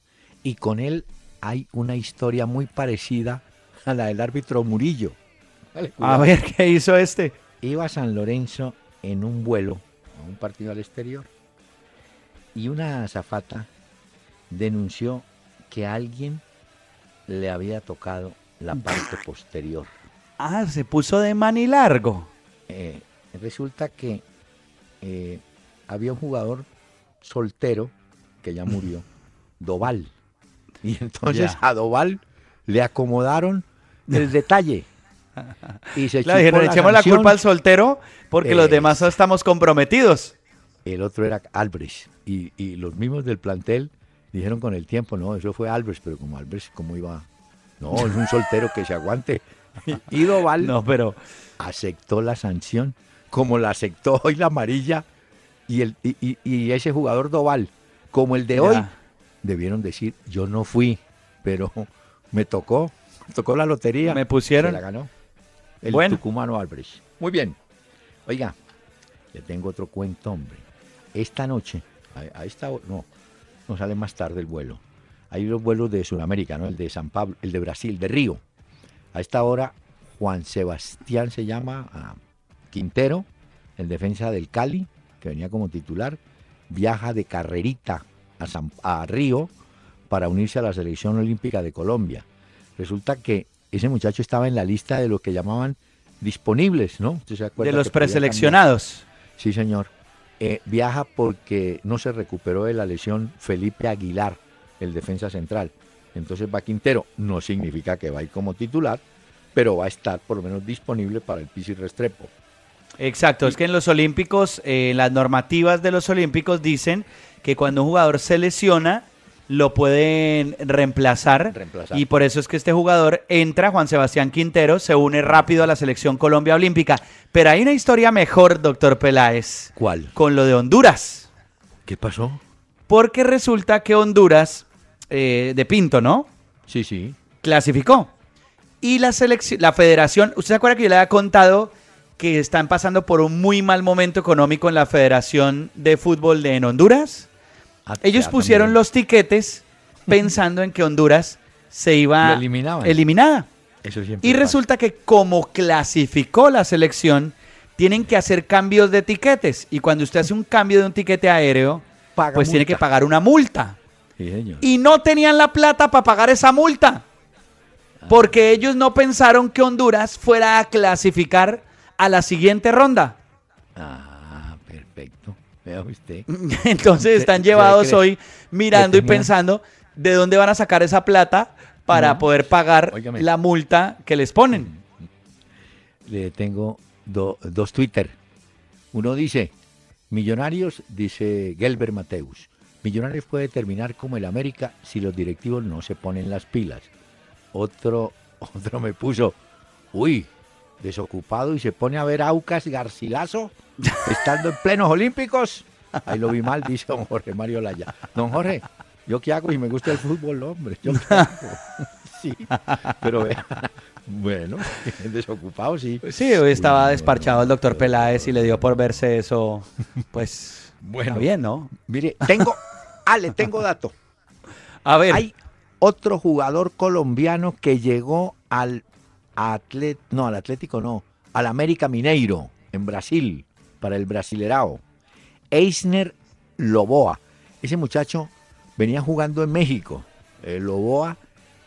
Y con él hay una historia muy parecida a la del árbitro Murillo. Dale, A ver qué hizo este. Iba a San Lorenzo en un vuelo, a un partido al exterior, y una azafata denunció que alguien le había tocado la parte posterior. Ah, se puso de manilargo. Eh, resulta que eh, había un jugador soltero que ya murió, Doval. Y entonces Ya. a Doval le acomodaron el detalle. Y se chupó dijeron, la echemos la sanción. culpa al soltero porque los demás estamos comprometidos. El otro era Albrecht. Y, y los mismos del plantel dijeron con el tiempo, no, eso fue Albrecht, pero como Albrecht, ¿cómo iba? No, es un soltero que se aguante. Y Doval No, pero aceptó la sanción, como la aceptó hoy la amarilla y, el, y, y- y ese jugador Doval, como el de Ya. hoy, debieron decir, yo no fui, pero me tocó, tocó la lotería. Me pusieron. Se la ganó el Bueno. tucumano Albrecht. Muy bien. Oiga, le tengo otro cuento, hombre. Esta noche, a, a esta hora, no, no sale más tarde el vuelo. Hay los vuelos de Sudamérica, ¿no? El de San Pablo, el de Brasil, de Río. A esta hora, Juan Sebastián se llama ah, Quintero, el defensa del Cali, que venía como titular, viaja de carrerita a, San- a Río para unirse a la selección olímpica de Colombia. Resulta que ese muchacho estaba en la lista de lo que llamaban disponibles, ¿no? ¿Usted se acuerda de los preseleccionados. Sí, señor. Eh, viaja porque no se recuperó de la lesión Felipe Aguilar, el defensa central. Entonces va Quintero. No significa que va a ir como titular, pero va a estar por lo menos disponible para el Pisi Restrepo. Exacto, es que en los Olímpicos, eh, las normativas de los Olímpicos dicen que cuando un jugador se lesiona, lo pueden reemplazar. Reemplazar. Y por eso es que este jugador entra, Juan Sebastián Quintero, se une rápido a la selección Colombia Olímpica. Pero hay una historia mejor, doctor Peláez, ¿Cuál? con lo de Honduras. ¿Qué pasó? Porque resulta que Honduras, eh, de Pinto, ¿no? Sí, sí. clasificó. Y la selección, la federación, ¿usted se acuerda que yo le había contado que están pasando por un muy mal momento económico en la Federación de Fútbol de en Honduras? Ah, Ellos pusieron los tiquetes pensando en que Honduras se iba eliminada. Eso siempre Y resulta que como clasificó la selección, tienen que hacer cambios de tiquetes. Y cuando usted hace un cambio de un tiquete aéreo, Paga pues tiene que pagar una multa Sí, señor. y no tenían la plata para pagar esa multa. Porque ellos no pensaron que Honduras fuera a clasificar a la siguiente ronda. Ah, perfecto. Vea usted. Entonces ¿Se- están llevados cree hoy mirando y pensando de dónde van a sacar esa plata para No. poder pagar Óigame. la multa que les ponen. Le tengo do- dos Twitter. Uno dice, Millonarios, dice Gelber Mateus, Millonarios puede terminar como el América si los directivos no se ponen las pilas. Otro, otro me puso, uy, desocupado y se pone a ver Aucas Garcilaso estando en plenos olímpicos. Ahí lo vi mal, dice don Jorge Mario Laya. Don Jorge, ¿yo qué hago si me gusta el fútbol, hombre? ¿Yo qué hago? Sí, pero vea, bueno, desocupado, sí. Sí, hoy estaba desparchado el doctor Peláez y le dio por verse eso. Pues, Bueno. está bien, ¿no? Mire, tengo, ah, le tengo dato. A ver, Hay otro jugador colombiano que llegó al Atlet, no, al Atlético no, al América Mineiro en Brasil para el Brasilerao. Eisner Loboa. Ese muchacho venía jugando en México. Eh, Loboa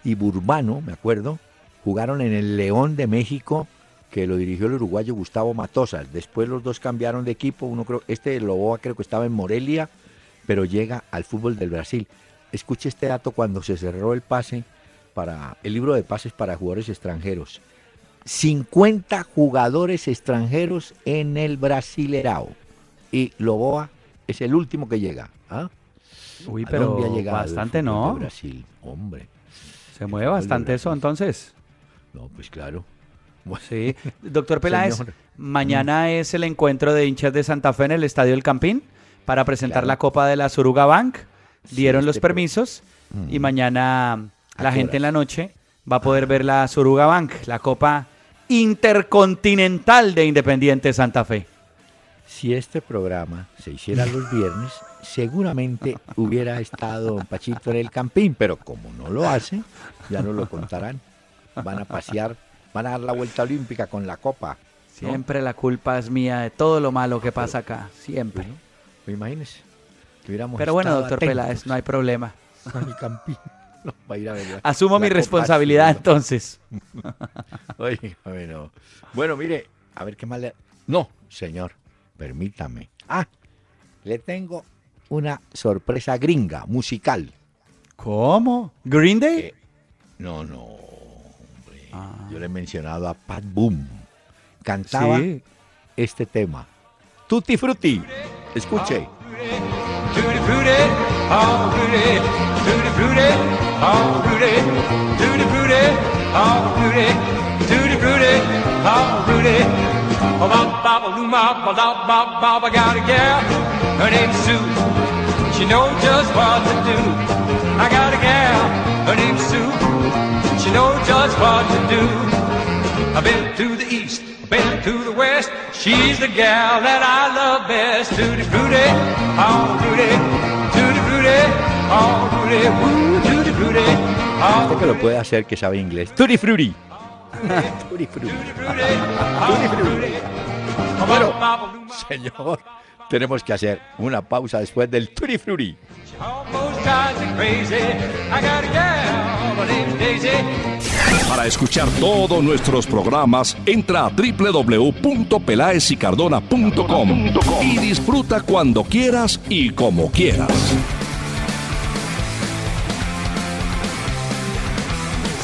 y Burbano, me acuerdo, jugaron en el León de México que lo dirigió el uruguayo Gustavo Matosas. Después los dos cambiaron de equipo. Uno creo, este Loboa creo que estaba en Morelia, pero llega al fútbol del Brasil. Escuche este dato cuando se cerró el pase para el libro de pases para jugadores extranjeros. 50 jugadores extranjeros en el Brasilerao. Y Loboa es el último que llega. ¿ah? Uy, ¿A pero bastante, ¿no? Brasil, hombre. Se mueve bastante eso, entonces. No, pues claro. Sí. Doctor Peláez, Señor. mañana es el encuentro de hinchas de Santa Fe en el Estadio El Campín para presentar Claro. la Copa de la Suruga Bank. Dieron este los pro- permisos y Mm. mañana ¿A la gente en la noche va a poder ver la Suruga Bank, la Copa Intercontinental de Independiente Santa Fe. Si este programa se hiciera los viernes, seguramente hubiera estado Don Pachito en el campín, pero como no lo hace, ya no lo contarán. Van a pasear, van a dar la vuelta olímpica con la copa. ¿no? Siempre la culpa es mía de todo lo malo que pasa acá, siempre. Bueno, pues imagínese. Pero bueno, doctor atentos Peláez, no hay problema. al campín. No, va a ir a ver la- Asumo la mi responsabilidad entonces. Oiga, bueno. Bueno, mire, a ver qué más le... No, señor, permítame. Ah, le tengo una sorpresa gringa, musical. ¿Cómo? ¿Green Day? Eh, No, no, hombre. Yo le he mencionado a Pat Boom. Cantaba Sí. este tema. Tutti Frutti. Escuche. Tutti frutti, oh frutti, tutti frutti, oh frutti, tutti frutti, oh frutti, tutti frutti, oh frutti. Oh, bop, bop, loo, bop, bop, bop, bop, bop, I got a gal, her name's Sue. She knows just what to do. I got a gal, her name's Sue. She knows just what to do. I've been to the east, been to the west. She's the gal that I love best. Tutti frutti, oh frutti, tutti frutti, frutti, woo, tutti frutti, Usted que lo puede hacer que sabe inglés. Tutti Frutti. Tutti Frutti. Tutti Frutti. Bueno, señor, tenemos que hacer una pausa después del Tutti Frutti. Para escuchar todos nuestros programas, entra a www.pelaesicardona.com y disfruta cuando quieras y como quieras.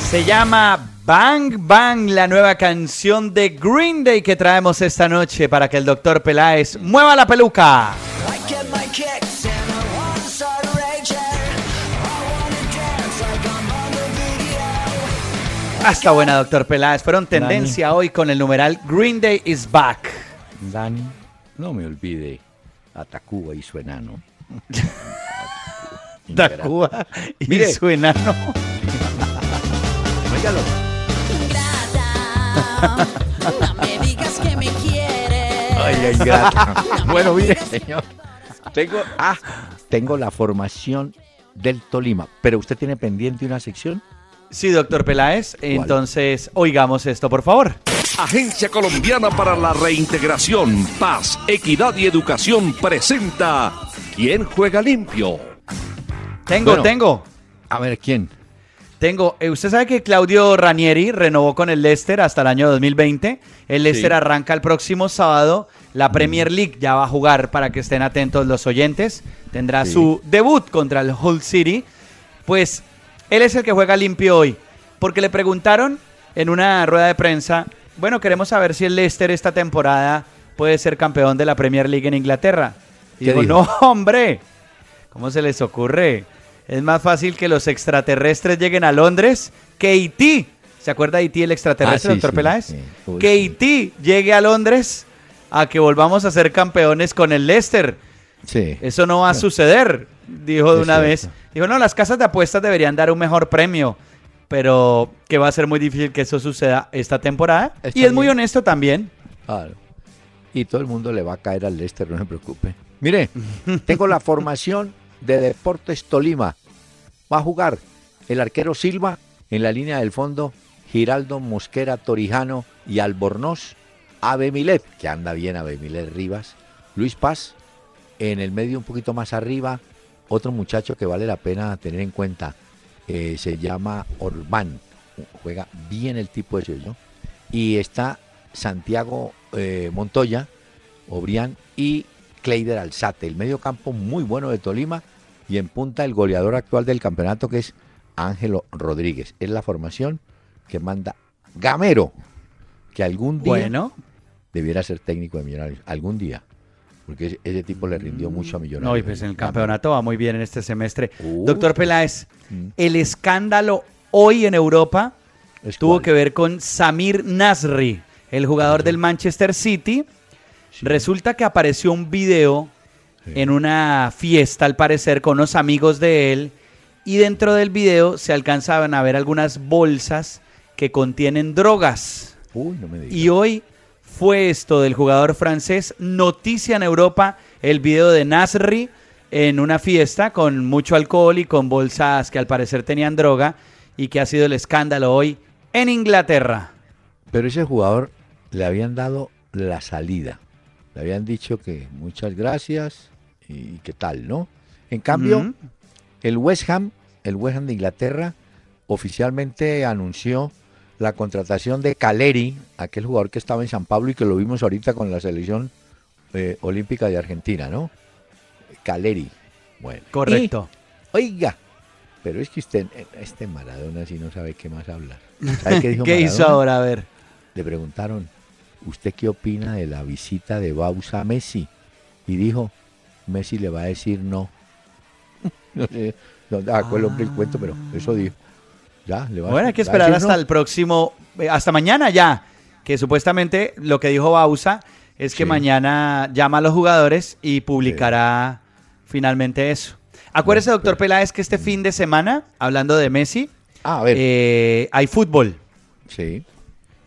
Se llama Bang Bang, la nueva canción de Green Day que traemos esta noche para que el doctor Peláez mueva la peluca. Está buena, doctor Peláez. Fueron tendencia hoy con el numeral Green Day is back. Dani, no me olvide a Tacuba y su enano. Tacuba y Mire. su enano. Ingrata, no me digas que me quieres. Ay, ingrata. bueno, mire, señor. Tengo, ah, tengo la formación del Tolima, pero usted tiene pendiente una sección. Sí, doctor Peláez. Entonces, oigamos esto, por favor. Agencia Colombiana para la Reintegración, Paz, Equidad y Educación presenta ¿Quién juega limpio? Tengo, Bueno. tengo. A ver, ¿quién? Tengo, eh, usted sabe que Claudio Ranieri renovó con el Leicester hasta el año 2020. El Leicester Sí. arranca el próximo sábado. La Premier League ya va a jugar para que estén atentos los oyentes. Tendrá Sí. su debut contra el Hull City. Pues él es el que juega limpio hoy. Porque le preguntaron en una rueda de prensa, bueno, queremos saber si el Leicester esta temporada puede ser campeón de la Premier League en Inglaterra. Y ¿Qué dijo, dijo? no, hombre, ¿cómo se les ocurre? Es más fácil que los extraterrestres lleguen a Londres que Haití. ¿Se acuerda de Haití, el extraterrestre, Ah, sí, doctor sí, Peláez? sí. Uy, que. Haití llegue a Londres a que volvamos a ser campeones con el Leicester. Sí. Eso no va a suceder, dijo de una vez. Dijo, no, las casas de apuestas deberían dar un mejor premio, pero que va a ser muy difícil que eso suceda esta temporada. Está y es muy honesto también. Claro. Y todo el mundo le va a caer al Leicester, no se preocupe. Mire, tengo la formación de Deportes Tolima. Va a jugar el arquero Silva en la línea del fondo, Giraldo Mosquera Torijano y Albornoz, Abemilet, que anda bien Abemilet Rivas, Luis Paz, en el medio un poquito más arriba, otro muchacho que vale la pena tener en cuenta, eh, se llama Orbán, juega bien el tipo ese, ¿no? Y está Santiago eh, Montoya, Obrián y Kleider Alzate. El medio campo muy bueno de Tolima y en punta el goleador actual del campeonato que es Ángelo Rodríguez. Es la formación que manda Gamero, que algún día Bueno, debiera ser técnico de Millonarios. Algún día. Porque ese, tipo le rindió mucho a Millonarios. no, y pues en el campeonato va muy bien en este semestre. Uh, Doctor Peláez, Mm. el escándalo hoy en Europa ¿Es tuvo cuál? que ver con Samir Nasri, el jugador del Manchester City. Sí. Resulta que apareció un video Sí. en una fiesta, al parecer, con unos amigos de él. Y dentro del video se alcanzaban a ver algunas bolsas que contienen drogas. Uy, no me digas. Y hoy fue esto del jugador francés, noticia en Europa, el video de Nasri en una fiesta con mucho alcohol y con bolsas que al parecer tenían droga y que ha sido el escándalo hoy en Inglaterra. Pero ese jugador le habían dado la salida. Le habían dicho que muchas gracias y qué tal, ¿no? En cambio, el West Ham, el West Ham de Inglaterra, oficialmente anunció la contratación de Caleri, aquel jugador que estaba en San Pablo y que lo vimos ahorita con la selección eh, olímpica de Argentina, ¿no? Caleri. Bueno. Correcto. Y, oiga, pero es que usted, este Maradona sí no sabe qué más hablar. ¿Sabe qué dijo ¿Qué hizo ahora? A ver. le preguntaron, ¿usted qué opina de la visita de Bausa a Messi? Y dijo, Messi le va a decir no. no sé dónde sacó el hombre el cuento, pero eso dijo. Ya, le va a- Bueno, hay que esperar hasta no. el próximo, eh, hasta mañana ya, que supuestamente lo que dijo Bausa es que Sí. mañana llama a los jugadores y publicará finalmente eso. Acuérdese, doctor pero- Peláez, que este fin de semana, hablando de Messi, Ah, a ver, eh, hay fútbol. sí.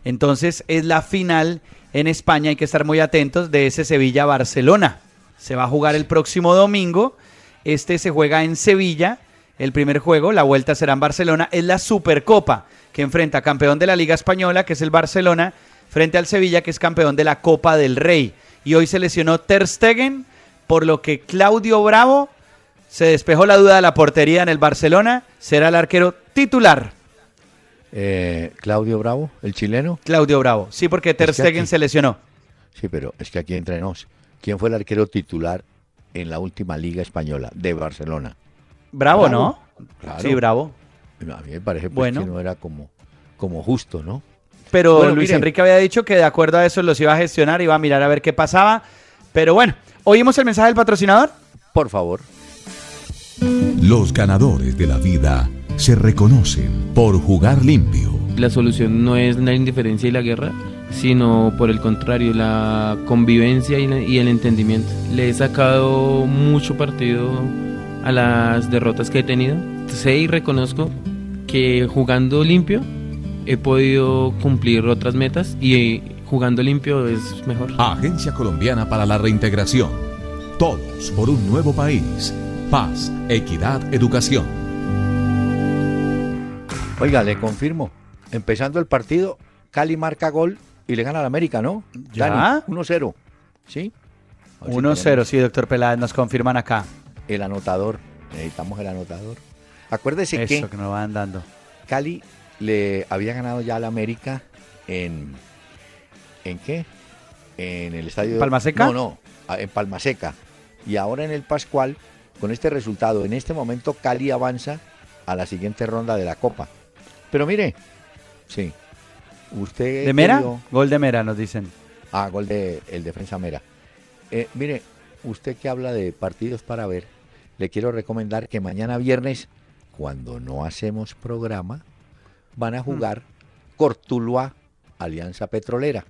Entonces es la final en España, hay que estar muy atentos de ese Sevilla-Barcelona. Se va a jugar el próximo domingo. Este se juega en Sevilla, el primer juego, la vuelta será en Barcelona. Es la Supercopa que enfrenta campeón de la Liga Española, que es el Barcelona, frente al Sevilla, que es campeón de la Copa del Rey. Y hoy se lesionó Ter Stegen, por lo que Claudio Bravo se despejó la duda de la portería en el Barcelona, será el arquero titular. Eh, Claudio Bravo, el chileno. Claudio Bravo. Sí, porque Ter Es que Stegen aquí- se lesionó. Sí, pero es que aquí entre nos, ¿quién fue el arquero titular en la última liga española de Barcelona? Bravo, Bravo. ¿no? Claro. Sí, bravo. A mí me parece pues, Bueno. que no era como, como justo, ¿no? Pero Bueno, Luis mire. Enrique había dicho que de acuerdo a eso los iba a gestionar, iba a mirar a ver qué pasaba. Pero bueno, ¿oímos el mensaje del patrocinador? Por favor. Los ganadores de la vida se reconocen por jugar limpio. La solución no es la indiferencia y la guerra, sino por el contrario, la convivencia y, la- y el entendimiento. Le he sacado mucho partido a las derrotas que he tenido. Sé y reconozco que jugando limpio he podido cumplir otras metas y jugando limpio es mejor. Agencia Colombiana para la Reintegración. Todos por un nuevo país. Paz, equidad, educación. Oiga, le confirmo. Empezando el partido, Cali marca gol y le gana al América, ¿no? ¿Ya? Dani, 1-0. ¿Sí? A ver si 1-0, tenemos sí, doctor Peláez, nos confirman acá. El anotador. Necesitamos el anotador. Acuérdese Eso que que nos van dando. Cali le había ganado ya al América en. ¿En qué? En el estadio. de- ¿Palma Seca? No, no, en Palma Seca. Y ahora en el Pascual, con este resultado, en este momento Cali avanza a la siguiente ronda de la Copa. Pero mire, sí. Usted. ¿De Mera? querido- Gol de Mera, nos dicen. Ah, gol de el defensa Mera. Eh, mire, usted que habla de partidos para ver, le quiero recomendar que mañana viernes, cuando no hacemos programa, van a jugar Cortuluá, Alianza Petrolera.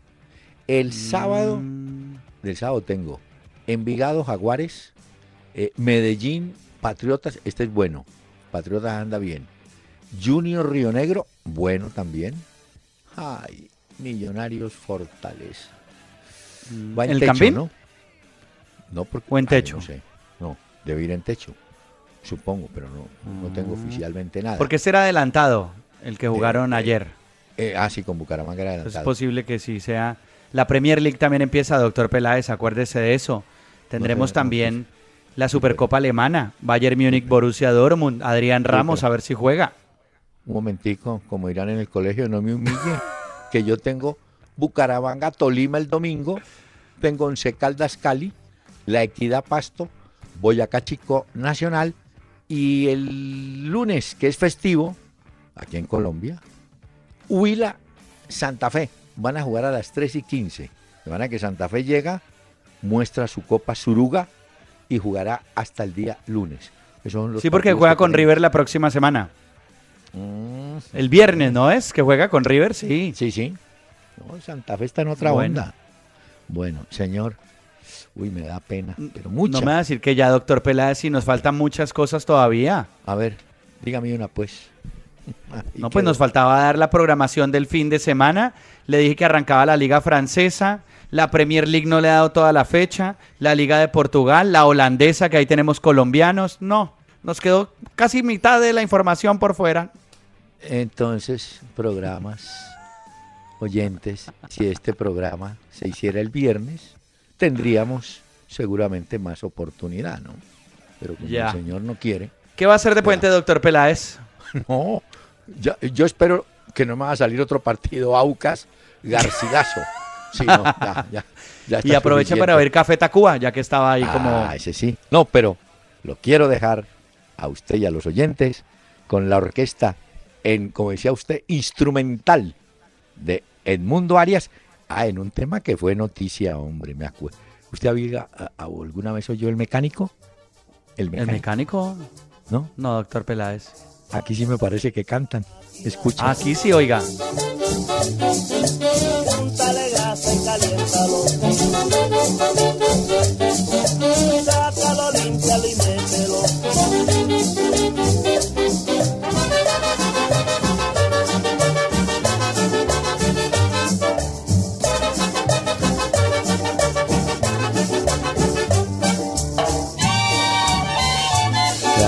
El sábado, Mm, del sábado tengo Envigado, Jaguares, eh, Medellín, Patriotas, este es bueno, Patriotas anda bien. Junior Río Negro, bueno también. Ay, Millonarios Fortaleza. Va en ¿El techo, Campín? ¿no? No, porque, ¿O en ay, techo? no sé. No, debe ir en techo. Supongo, pero no, no tengo Mm. oficialmente nada. Porque este era adelantado, el que jugaron eh, ayer. Eh, ah, sí, con Bucaramanga era Entonces es adelantado. posible que sí sea. La Premier League también empieza, doctor Peláez, acuérdese de eso. Tendremos No sé, no, también la Supercopa Alemana, Bayern Múnich, Borussia Dortmund, Adrián Ramos, a ver si juega. Un momentico, como irán en el colegio, no me humille, que yo tengo Bucaramanga, Tolima el domingo, Pengonce Caldas Cali, La Equidad Pasto, Boyacá Chico Nacional y el lunes, que es festivo, aquí en Colombia, Huila Santa Fe. Van a jugar a las 3 y 15. De manera que Santa Fe llega, muestra su Copa Suruga y jugará hasta el día lunes. Esos son los Sí, porque juega con tenemos. River la próxima semana. Mm, El viernes, ¿no es? Que juega con River, sí. Sí, sí. No, Santa Fe está en otra Bueno. onda. Bueno, señor. Uy, me da pena, pero mucha. No me va a decir que ya, doctor Peláez, si nos faltan muchas cosas todavía. A ver, dígame una pues. No, pues nos faltaba dar la programación del fin de semana. Le dije que arrancaba la Liga Francesa. La Premier League no le ha dado toda la fecha. La Liga de Portugal, la holandesa, que ahí tenemos colombianos. No, nos quedó casi mitad de la información por fuera. Entonces, programas, oyentes, si este programa se hiciera el viernes, tendríamos seguramente más oportunidad, ¿no? Pero como Ya. el señor no quiere, ¿Qué va a hacer de puente, doctor Peláez? no, ya- yo espero que no me va a salir otro partido Aucas Garcilaso. Sí, no, ya, ya, ya Y aprovecha suficiente. para ver Café Tacuba, ya que estaba ahí como... Ah, ese sí. No, pero lo quiero dejar a usted y a los oyentes con la orquesta en, como decía usted, instrumental de Edmundo Arias. Ah, en un tema que fue noticia, hombre, me acuerdo. ¿Usted había, a- a- alguna vez oyó el mecánico? El ¿El mecánico, mecánico? ¿no? No, doctor Peláez. Aquí sí me parece que cantan. Escucha. Aquí sí, oiga.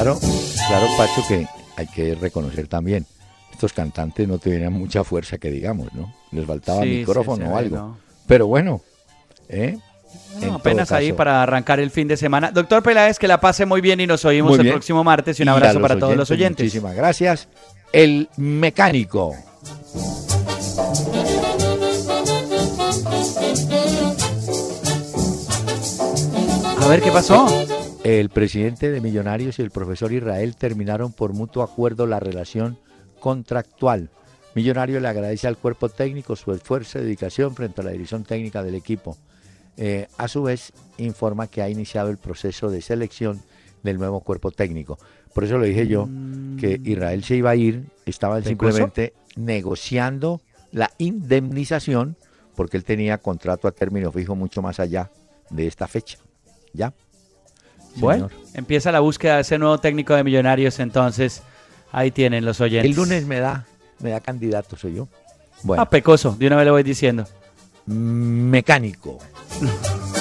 Claro, claro, Pacho, que hay que reconocer también. Estos cantantes no tenían mucha fuerza, que digamos, ¿no? Les faltaba Sí, micrófono o algo. ¿no? Pero bueno, ¿eh? No, En apenas ahí para arrancar el fin de semana. Doctor Peláez, que la pase muy bien y nos oímos el próximo martes. Y un abrazo para todos los oyentes. Muchísimas gracias. El mecánico. A ver, ¿qué pasó? El presidente de Millonarios y el profesor Israel terminaron por mutuo acuerdo la relación contractual. Millonario le agradece al cuerpo técnico su esfuerzo y dedicación frente a la dirección técnica del equipo. Eh, a su vez, informa que ha iniciado el proceso de selección del nuevo cuerpo técnico. Por eso le dije yo que Israel se iba a ir, estaban simplemente negociando la indemnización porque él tenía contrato a término fijo mucho más allá de esta fecha. ¿Ya? Bueno, Señor. empieza la búsqueda de ese nuevo técnico de Millonarios, entonces ahí tienen los oyentes. El lunes me da, me da candidato, soy yo. Bueno, Ah, pecoso, de una vez le voy diciendo. mecánico.